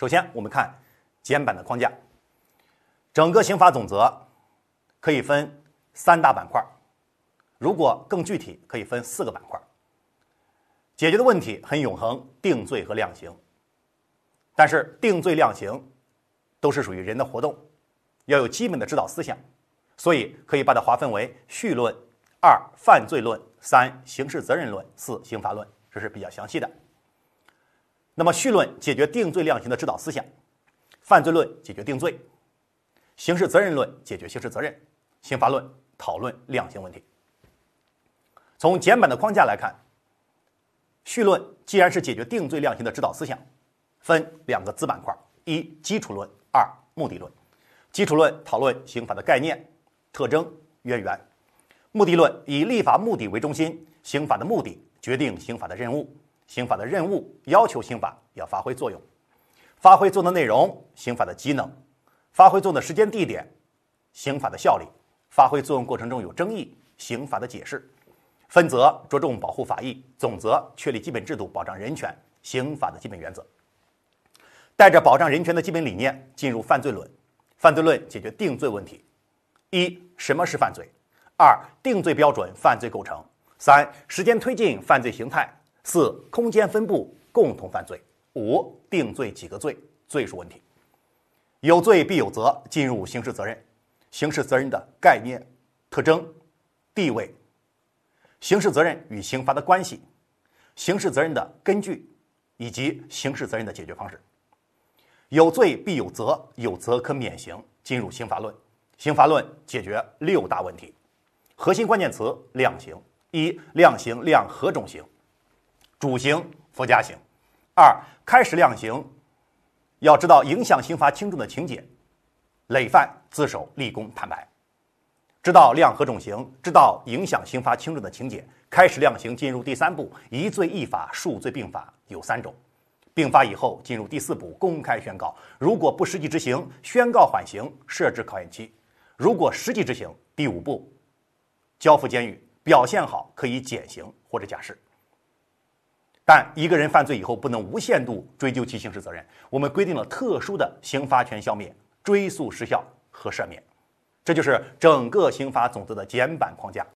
首先，我们看简版的框架。整个刑法总则可以分三大板块，如果更具体，可以分四个板块。解决的问题很永恒，定罪和量刑。但是定罪量刑都是属于人的活动，要有基本的指导思想，所以可以把它划分为序论、二犯罪论、三刑事责任论、四刑罚论，这是比较详细的。那么序论解决定罪量刑的指导思想，犯罪论解决定罪，刑事责任论解决刑事责任，刑罚论讨论量刑问题。从简版的框架来看，序论既然是解决定罪量刑的指导思想。分两个子板块：一、基础论；二、目的论。基础论讨论刑法的概念、特征、渊源；目的论以立法目的为中心，刑法的目的决定刑法的任务，刑法的任务要求刑法要发挥作用，发挥作用的内容，刑法的机能；发挥作用的时间地点，刑法的效力；发挥作用过程中有争议，刑法的解释。分则着重保护法益，总则确立基本制度，保障人权，刑法的基本原则。带着保障人权的基本理念进入犯罪论，犯罪论解决定罪问题：一、什么是犯罪；二、定罪标准、犯罪构成；三、时间推进、犯罪形态；四、空间分布、共同犯罪；五、定罪几个罪、罪数问题。有罪必有责，进入刑事责任，刑事责任的概念、特征、地位，刑事责任与刑罚的关系，刑事责任的根据，以及刑事责任的解决方式。有罪必有责，有责可免刑。进入刑罚论，刑罚论解决六大问题，核心关键词量刑：一、量刑量何种刑？主刑、附加刑。二、开始量刑，要知道影响刑罚轻重的情节，累犯、自首、立功、坦白。知道量何种刑，知道影响刑罚轻重的情节，开始量刑。进入第三步，一罪一罚，数罪并罚，有三种。并发以后，进入第四步，公开宣告。如果不实际执行，宣告缓刑，设置考验期。如果实际执行，第五步，交付监狱。表现好可以减刑或者假释。但一个人犯罪以后，不能无限度追究其刑事责任。我们规定了特殊的刑罚权消灭、追诉时效和赦免。这就是整个刑法总则的简版框架。